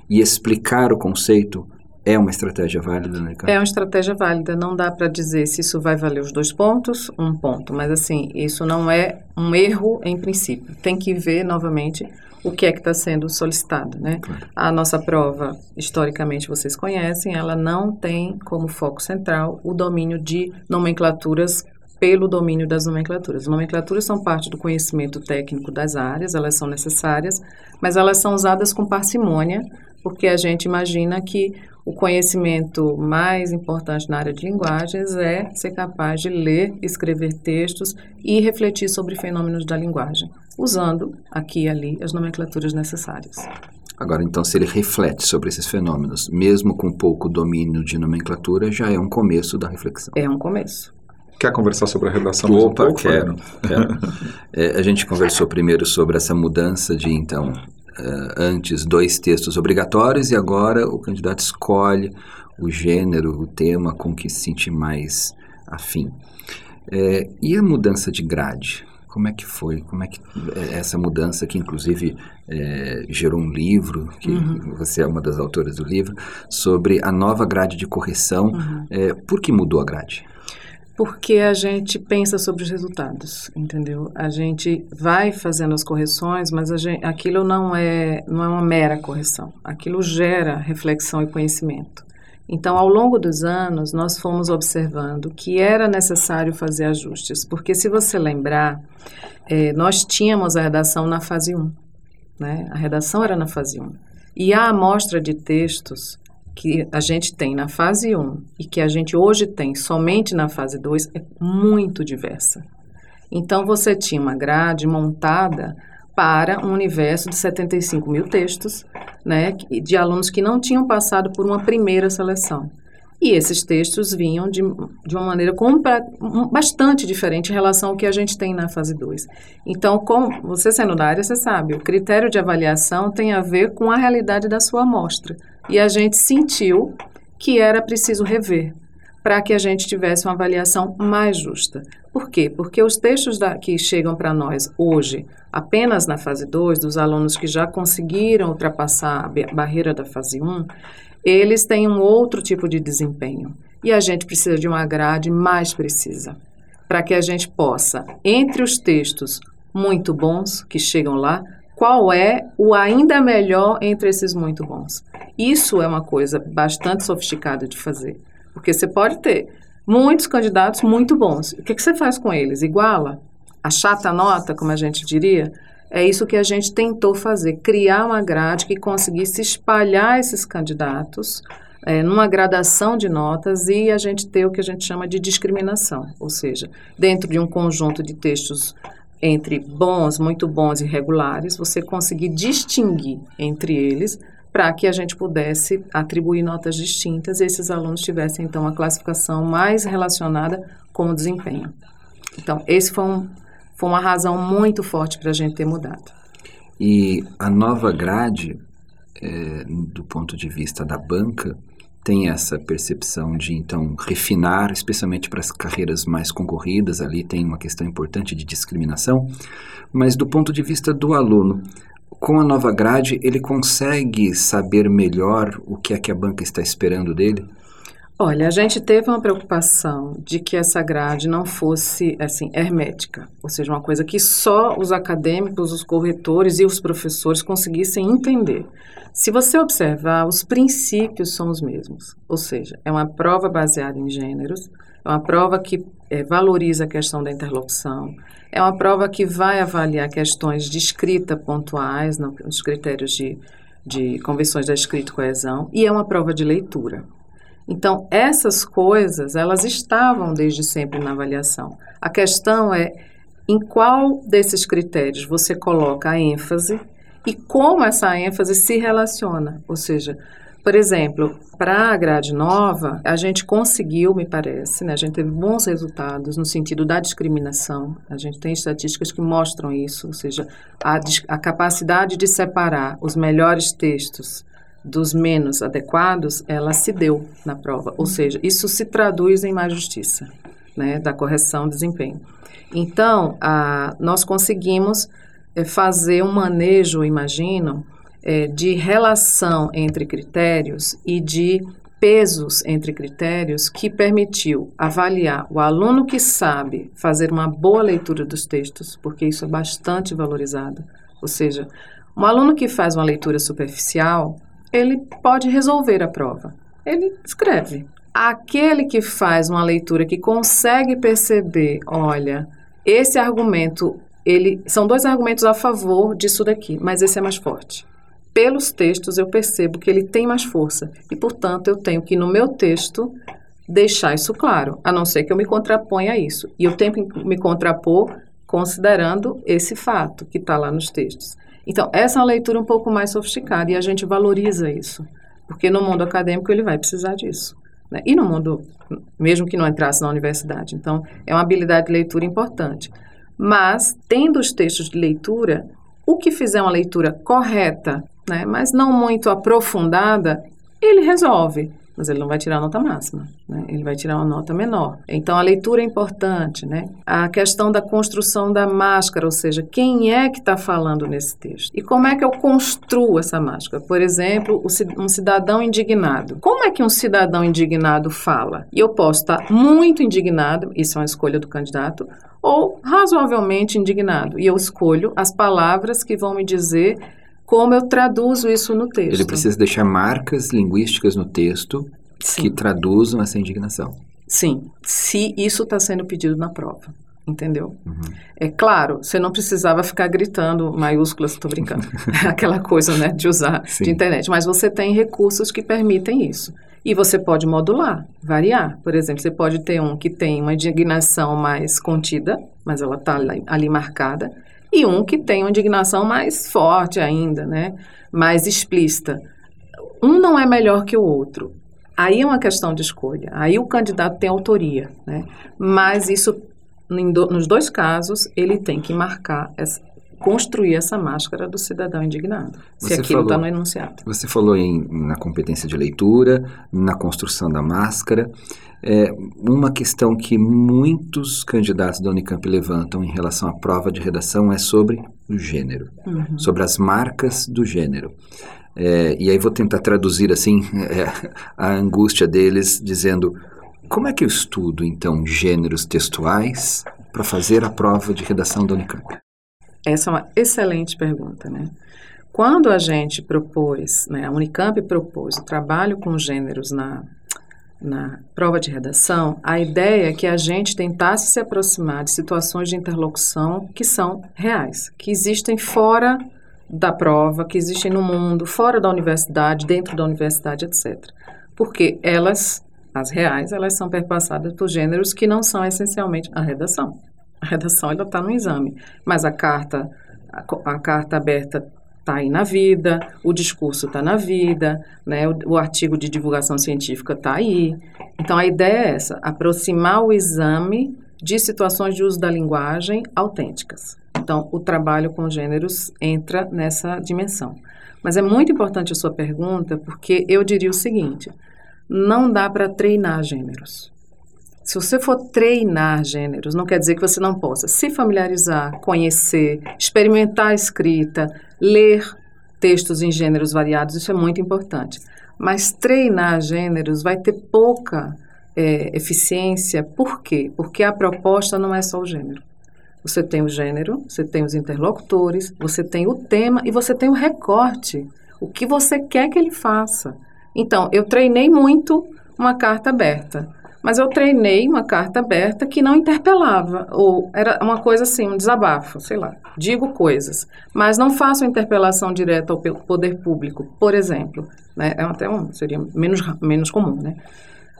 e explicar o conceito é uma estratégia válida, né, É uma estratégia válida. Não dá para dizer se isso vai valer os dois pontos, um ponto. Mas, assim, isso não é um erro em princípio. Tem que ver, novamente, o que é que está sendo solicitado, né? Claro. A nossa prova, historicamente, vocês conhecem, ela não tem como foco central o domínio de nomenclaturas pelo domínio das nomenclaturas. As nomenclaturas são parte do conhecimento técnico das áreas, elas são necessárias, mas elas são usadas com parcimônia, porque a gente imagina que o conhecimento mais importante na área de linguagens é ser capaz de ler, escrever textos e refletir sobre fenômenos da linguagem, usando aqui e ali as nomenclaturas necessárias. Agora, então, se ele reflete sobre esses fenômenos, mesmo com pouco domínio de nomenclatura, já é um começo da reflexão. É um começo. Quer conversar sobre a redação? Opa, um pouco, quero. quero. é, a gente conversou primeiro sobre essa mudança de, então, uh, antes dois textos obrigatórios e agora o candidato escolhe o gênero, o tema com que se sente mais afim. É, e a mudança de grade? Como é que foi? Como é que é, essa mudança que inclusive é, gerou um livro que uhum. você é uma das autoras do livro sobre a nova grade de correção? Uhum. É, por que mudou a grade? porque a gente pensa sobre os resultados, entendeu? A gente vai fazendo as correções, mas gente, aquilo não é, não é uma mera correção. Aquilo gera reflexão e conhecimento. Então, ao longo dos anos, nós fomos observando que era necessário fazer ajustes, porque se você lembrar, é, nós tínhamos a redação na fase 1, né? A redação era na fase 1. E a amostra de textos que a gente tem na fase 1 e que a gente hoje tem somente na fase 2 é muito diversa. Então, você tinha uma grade montada para um universo de 75 mil textos, né, de alunos que não tinham passado por uma primeira seleção. E esses textos vinham de, de uma maneira compra, bastante diferente em relação ao que a gente tem na fase 2. Então, com, você sendo da área, você sabe, o critério de avaliação tem a ver com a realidade da sua amostra. E a gente sentiu que era preciso rever para que a gente tivesse uma avaliação mais justa. Por quê? Porque os textos da, que chegam para nós hoje, apenas na fase 2, dos alunos que já conseguiram ultrapassar a barreira da fase 1, um, eles têm um outro tipo de desempenho. E a gente precisa de uma grade mais precisa, para que a gente possa, entre os textos muito bons que chegam lá, qual é o ainda melhor entre esses muito bons. Isso é uma coisa bastante sofisticada de fazer, porque você pode ter muitos candidatos muito bons. O que, que você faz com eles? Iguala? A nota, como a gente diria? É isso que a gente tentou fazer, criar uma grade que conseguisse espalhar esses candidatos é, numa gradação de notas e a gente ter o que a gente chama de discriminação, ou seja, dentro de um conjunto de textos entre bons, muito bons e regulares, você conseguir distinguir entre eles para que a gente pudesse atribuir notas distintas e esses alunos tivessem, então, a classificação mais relacionada com o desempenho. Então, esse foi, um, foi uma razão muito forte para a gente ter mudado. E a nova grade, é, do ponto de vista da banca, tem essa percepção de, então, refinar, especialmente para as carreiras mais concorridas, ali tem uma questão importante de discriminação, mas do ponto de vista do aluno, com a nova grade, ele consegue saber melhor o que é que a banca está esperando dele? Olha, a gente teve uma preocupação de que essa grade não fosse assim hermética, ou seja, uma coisa que só os acadêmicos, os corretores e os professores conseguissem entender. Se você observar, os princípios são os mesmos, ou seja, é uma prova baseada em gêneros, é uma prova que é, valoriza a questão da interlocução, é uma prova que vai avaliar questões de escrita pontuais, nos critérios de, de convenções da escrita e coesão, e é uma prova de leitura. Então, essas coisas, elas estavam desde sempre na avaliação. A questão é em qual desses critérios você coloca a ênfase e como essa ênfase se relaciona. Ou seja, por exemplo, para a grade nova, a gente conseguiu, me parece, né, a gente teve bons resultados no sentido da discriminação. A gente tem estatísticas que mostram isso, ou seja, a, a capacidade de separar os melhores textos dos menos adequados, ela se deu na prova. Ou seja, isso se traduz em mais justiça, né, da correção de desempenho. Então, a, nós conseguimos é, fazer um manejo, imagino, é, de relação entre critérios e de pesos entre critérios que permitiu avaliar o aluno que sabe fazer uma boa leitura dos textos, porque isso é bastante valorizado. Ou seja, um aluno que faz uma leitura superficial, ele pode resolver a prova. Ele escreve. Aquele que faz uma leitura que consegue perceber, olha, esse argumento, ele são dois argumentos a favor disso daqui, mas esse é mais forte. Pelos textos eu percebo que ele tem mais força e, portanto, eu tenho que no meu texto deixar isso claro, a não ser que eu me contraponha a isso. E eu tenho que me contrapor considerando esse fato que está lá nos textos. Então, essa é uma leitura um pouco mais sofisticada e a gente valoriza isso, porque no mundo acadêmico ele vai precisar disso. Né? E no mundo, mesmo que não entrasse na universidade. Então, é uma habilidade de leitura importante. Mas, tendo os textos de leitura, o que fizer uma leitura correta, né, mas não muito aprofundada, ele resolve mas ele não vai tirar a nota máxima, né? ele vai tirar uma nota menor. Então a leitura é importante, né? A questão da construção da máscara, ou seja, quem é que está falando nesse texto? E como é que eu construo essa máscara? Por exemplo, um cidadão indignado. Como é que um cidadão indignado fala? E eu posso estar muito indignado, isso é uma escolha do candidato, ou razoavelmente indignado. E eu escolho as palavras que vão me dizer como eu traduzo isso no texto. Ele precisa deixar marcas linguísticas no texto Sim. que traduzam essa indignação. Sim, se isso está sendo pedido na prova. Entendeu? Uhum. É claro, você não precisava ficar gritando maiúsculas, estou brincando, (laughs) aquela coisa né, de usar Sim. de internet, mas você tem recursos que permitem isso. E você pode modular, variar. Por exemplo, você pode ter um que tem uma indignação mais contida, mas ela está ali, ali marcada, e um que tem uma indignação mais forte ainda, né? mais explícita. Um não é melhor que o outro. Aí é uma questão de escolha. Aí o candidato tem autoria, né? Mas isso, nos dois casos, ele tem que marcar, essa, construir essa máscara do cidadão indignado, se você aquilo está no enunciado. Você falou em, na competência de leitura, na construção da máscara. É, uma questão que muitos candidatos da Unicamp levantam em relação à prova de redação é sobre o gênero, uhum. sobre as marcas do gênero. É, e aí vou tentar traduzir assim é, a angústia deles, dizendo como é que eu estudo então gêneros textuais para fazer a prova de redação da Unicamp? Essa é uma excelente pergunta, né? Quando a gente propôs, né, a Unicamp propôs o trabalho com gêneros na na prova de redação, a ideia é que a gente tentasse se aproximar de situações de interlocução que são reais, que existem fora da prova, que existem no mundo, fora da universidade, dentro da universidade, etc. Porque elas, as reais, elas são perpassadas por gêneros que não são essencialmente a redação. A redação ela está no exame, mas a carta a, a carta aberta está aí na vida, o discurso está na vida, né? o, o artigo de divulgação científica está aí. Então, a ideia é essa, aproximar o exame de situações de uso da linguagem autênticas. Então, o trabalho com gêneros entra nessa dimensão. Mas é muito importante a sua pergunta, porque eu diria o seguinte: não dá para treinar gêneros. Se você for treinar gêneros, não quer dizer que você não possa se familiarizar, conhecer, experimentar a escrita, ler textos em gêneros variados, isso é muito importante. Mas treinar gêneros vai ter pouca é, eficiência. Por quê? Porque a proposta não é só o gênero. Você tem o gênero, você tem os interlocutores, você tem o tema e você tem o recorte. O que você quer que ele faça. Então, eu treinei muito uma carta aberta. Mas eu treinei uma carta aberta que não interpelava, ou era uma coisa assim, um desabafo, sei lá, digo coisas, mas não faço interpelação direta ao poder público, por exemplo, né? É até um, seria menos, menos comum, né?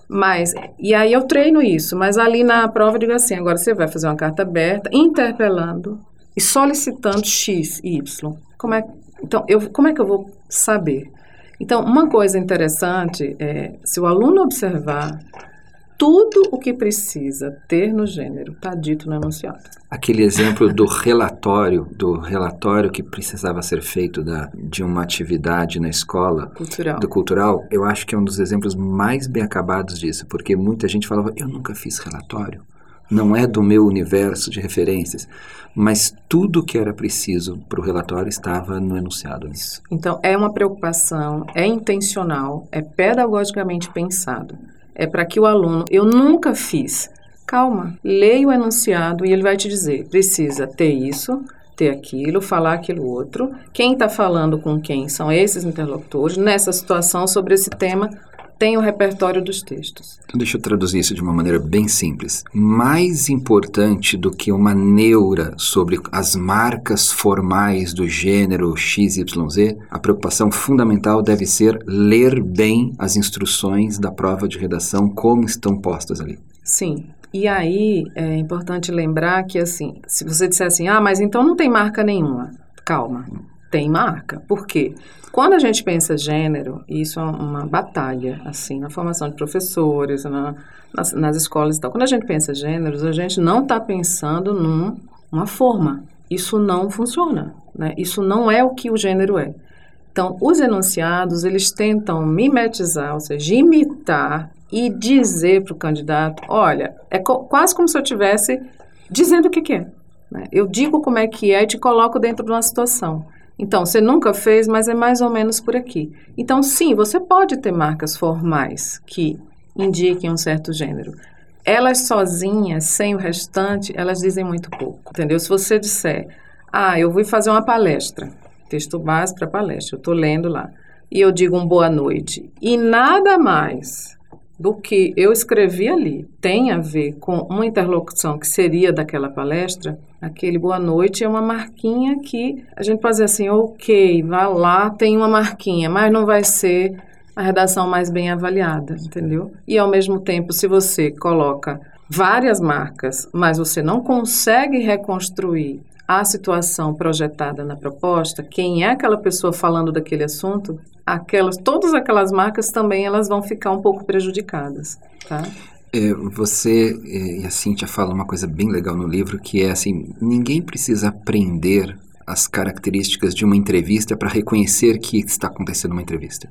Mas, e aí eu treino isso, mas ali na prova eu digo assim, agora você vai fazer uma carta aberta, interpelando e solicitando X e Y. Como é, então, eu, como é que eu vou saber? Então, uma coisa interessante é, se o aluno observar tudo o que precisa ter no gênero está dito no enunciado. Aquele exemplo do relatório, do relatório que precisava ser feito da, de uma atividade na escola, Cultural. do cultural, eu acho que é um dos exemplos mais bem acabados disso, porque muita gente falava, eu nunca fiz relatório, não é do meu universo de referências, mas tudo que era preciso para o relatório estava no enunciado. Então, é uma preocupação, é intencional, é pedagogicamente pensado. É para que o aluno, eu nunca fiz, calma, leia o enunciado e ele vai te dizer, precisa ter isso, ter aquilo, falar aquilo outro. Quem está falando com quem são esses interlocutores. Nessa situação, sobre esse tema, tem o repertório dos textos. Então, deixa eu traduzir isso de uma maneira bem simples. Mais importante do que uma neura sobre as marcas formais do gênero XYZ, a preocupação fundamental deve ser ler bem as instruções da prova de redação como estão postas ali. Sim. E aí é importante lembrar que assim, se você disser assim, ah, mas então não tem marca nenhuma. Calma, tem marca. Por quê? Quando a gente pensa gênero, isso é uma batalha, assim, na formação de professores, na, nas, nas, escolas e tal. Quando a gente pensa gêneros, a gente não está pensando numa forma. Isso não funciona, né? Isso não é o que o gênero é. Então, os enunciados, eles tentam mimetizar, ou seja, imitar e dizer para o candidato, olha, é co quase como se eu estivesse dizendo o que, que é. Né? Eu digo como é que é e te coloco dentro de uma situação. Então, você nunca fez, mas é mais ou menos por aqui. Então, sim, você pode ter marcas formais que indiquem um certo gênero. Elas sozinhas, sem o restante, elas dizem muito pouco, entendeu? Se você disser, ah, eu vou fazer uma palestra, texto base para palestra, eu estou lendo lá, e eu digo um boa noite, e nada mais do que eu escrevi ali tem a ver com uma interlocução que seria daquela palestra, aquele boa noite é uma marquinha que a gente pode dizer assim, ok, vá lá, tem uma marquinha, mas não vai ser a redação mais bem avaliada, entendeu? E ao mesmo tempo, se você coloca várias marcas, mas você não consegue reconstruir a situação projetada na proposta, quem é aquela pessoa falando daquele assunto, aquelas, todas aquelas marcas também elas vão ficar um pouco prejudicadas, tá? É, você e a Cíntia falam uma coisa bem legal no livro, que é assim, ninguém precisa aprender as características de uma entrevista para reconhecer que está acontecendo uma entrevista.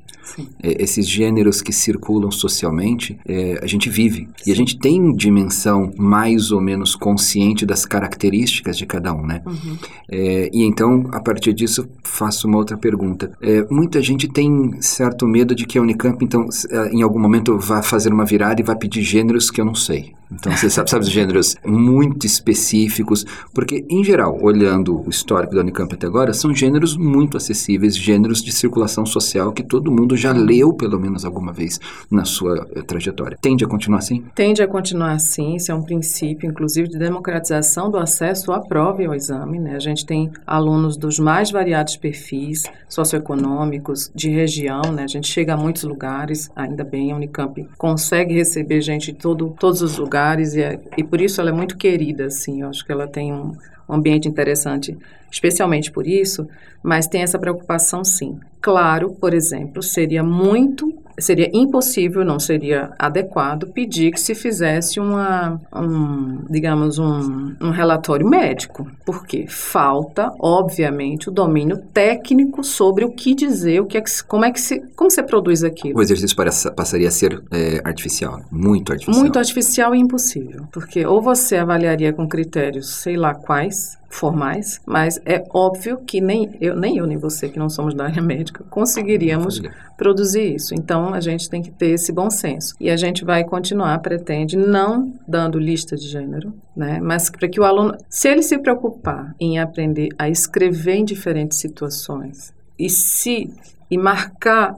É, esses gêneros que circulam socialmente, é, a gente vive. Sim. E a gente tem dimensão mais ou menos consciente das características de cada um, né? Uhum. É, e então, a partir disso, faço uma outra pergunta. É, muita gente tem certo medo de que a Unicamp, então, é, em algum momento, vá fazer uma virada e vai pedir gêneros que eu não sei. Então, você sabe, sabe os gêneros muito específicos, porque, em geral, olhando o histórico da Unicamp até agora, são gêneros muito acessíveis, gêneros de circulação social que todo mundo já leu pelo menos alguma vez na sua eh, trajetória. Tende a continuar assim? Tende a continuar assim, isso é um princípio, inclusive, de democratização do acesso à prova e ao exame. Né? A gente tem alunos dos mais variados perfis socioeconômicos, de região, né? a gente chega a muitos lugares, ainda bem, a Unicamp consegue receber gente de todo, todos os lugares e, é, e por isso ela é muito querida, assim, eu acho que ela tem um um ambiente interessante, especialmente por isso, mas tem essa preocupação sim. Claro, por exemplo, seria muito seria impossível, não seria adequado pedir que se fizesse uma, um, digamos, um, um relatório médico, porque falta, obviamente, o domínio técnico sobre o que dizer, o que é que, como é que se, como você produz aquilo. O exercício passaria a ser é, artificial, muito artificial. Muito artificial e impossível, porque ou você avaliaria com critérios, sei lá quais, formais, mas é óbvio que nem eu, nem eu nem você que não somos da área médica conseguiríamos produzir isso. Então a gente tem que ter esse bom senso e a gente vai continuar pretende não dando lista de gênero, né? Mas para que o aluno, se ele se preocupar em aprender a escrever em diferentes situações e se e marcar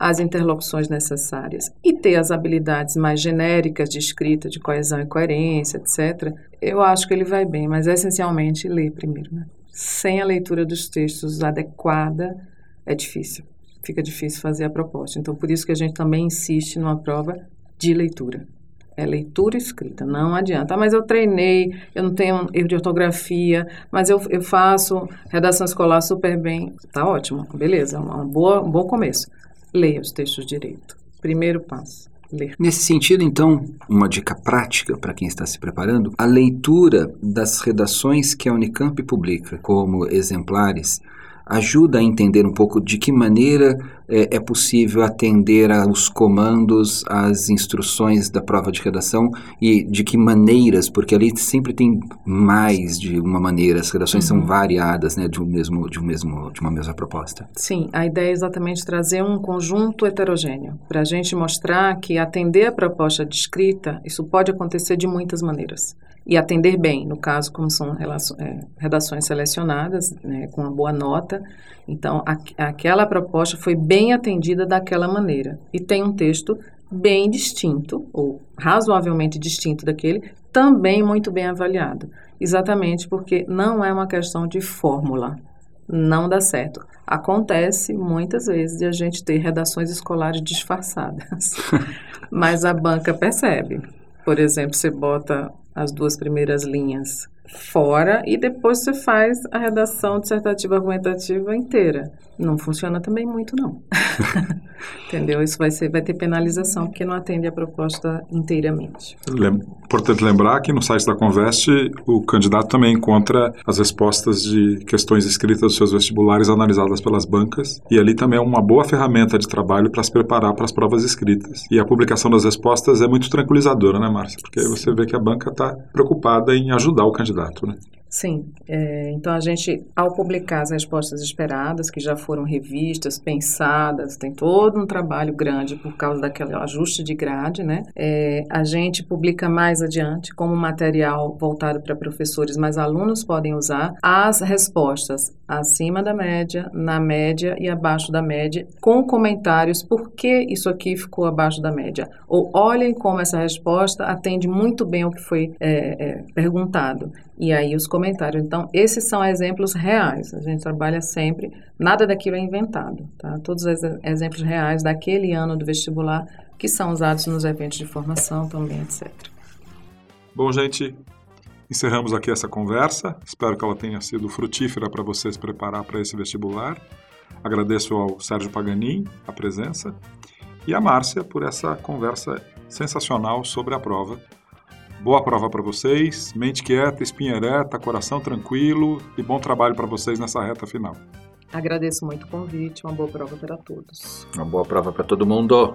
as interlocuções necessárias e ter as habilidades mais genéricas de escrita, de coesão e coerência, etc., eu acho que ele vai bem, mas essencialmente ler primeiro. Né? Sem a leitura dos textos adequada, é difícil. Fica difícil fazer a proposta. Então, por isso que a gente também insiste numa prova de leitura. É leitura escrita, não adianta. Ah, mas eu treinei, eu não tenho erro de ortografia, mas eu, eu faço redação escolar super bem. Tá ótimo, beleza, uma boa, um bom começo leia os textos direito. Primeiro passo. ler. Nesse sentido, então, uma dica prática para quem está se preparando: a leitura das redações que a Unicamp publica como exemplares ajuda a entender um pouco de que maneira é, é, possível atender aos comandos, às instruções da prova de redação e de que maneiras, porque ali sempre tem mais de uma maneira, as redações uhum. são variadas, né, de um mesmo, de um mesmo, de uma mesma proposta. Sim, a ideia é exatamente trazer um conjunto heterogêneo para a gente mostrar que atender a proposta de escrita isso pode acontecer de muitas maneiras e atender bem, no caso, como são é, redações selecionadas, né, com uma boa nota. Então, a, aquela proposta foi bem atendida daquela maneira. E tem um texto bem distinto, ou razoavelmente distinto daquele, também muito bem avaliado. Exatamente porque não é uma questão de fórmula. Não dá certo. Acontece muitas vezes de a gente ter redações escolares disfarçadas, (laughs) mas a banca percebe. Por exemplo, você bota as duas primeiras linhas fora e depois você faz a redação dissertativa argumentativa inteira. Não funciona também muito, não. (laughs) Entendeu? Isso vai, ser, vai ter penalização, porque não atende a proposta inteiramente. Importante lembrar que no site da Conveste, o candidato também encontra as respostas de questões escritas dos seus vestibulares analisadas pelas bancas, e ali também é uma boa ferramenta de trabalho para se preparar para as provas escritas. E a publicação das respostas é muito tranquilizadora, né, Márcia? Porque aí você vê que a banca está preocupada em ajudar o candidato, né? Sim, é, então a gente, ao publicar as respostas esperadas, que já foram revistas, pensadas, tem todo um trabalho grande por causa daquele ajuste de grade, né? É, a gente publica mais adiante como material voltado para professores, mas alunos podem usar as respostas acima da média, na média e abaixo da média, com comentários por que isso aqui ficou abaixo da média. Ou olhem como essa resposta atende muito bem ao que foi é, é perguntado. E aí os comentários. Então, esses são exemplos reais. A gente trabalha sempre, nada daquilo é inventado, tá? Todos os exemplos reais daquele ano do vestibular que são usados nos eventos de formação também, etc. Bom, gente, encerramos aqui essa conversa. Espero que ela tenha sido frutífera para você se preparar para esse vestibular. Agradeço ao Sérgio Paganin a presença e a Márcia por essa conversa sensacional sobre a prova Boa prova para vocês, mente quieta, espinha ereta, coração tranquilo e bom trabalho para vocês nessa reta final. Agradeço muito o convite, uma boa prova para todos. Uma boa prova para todo mundo.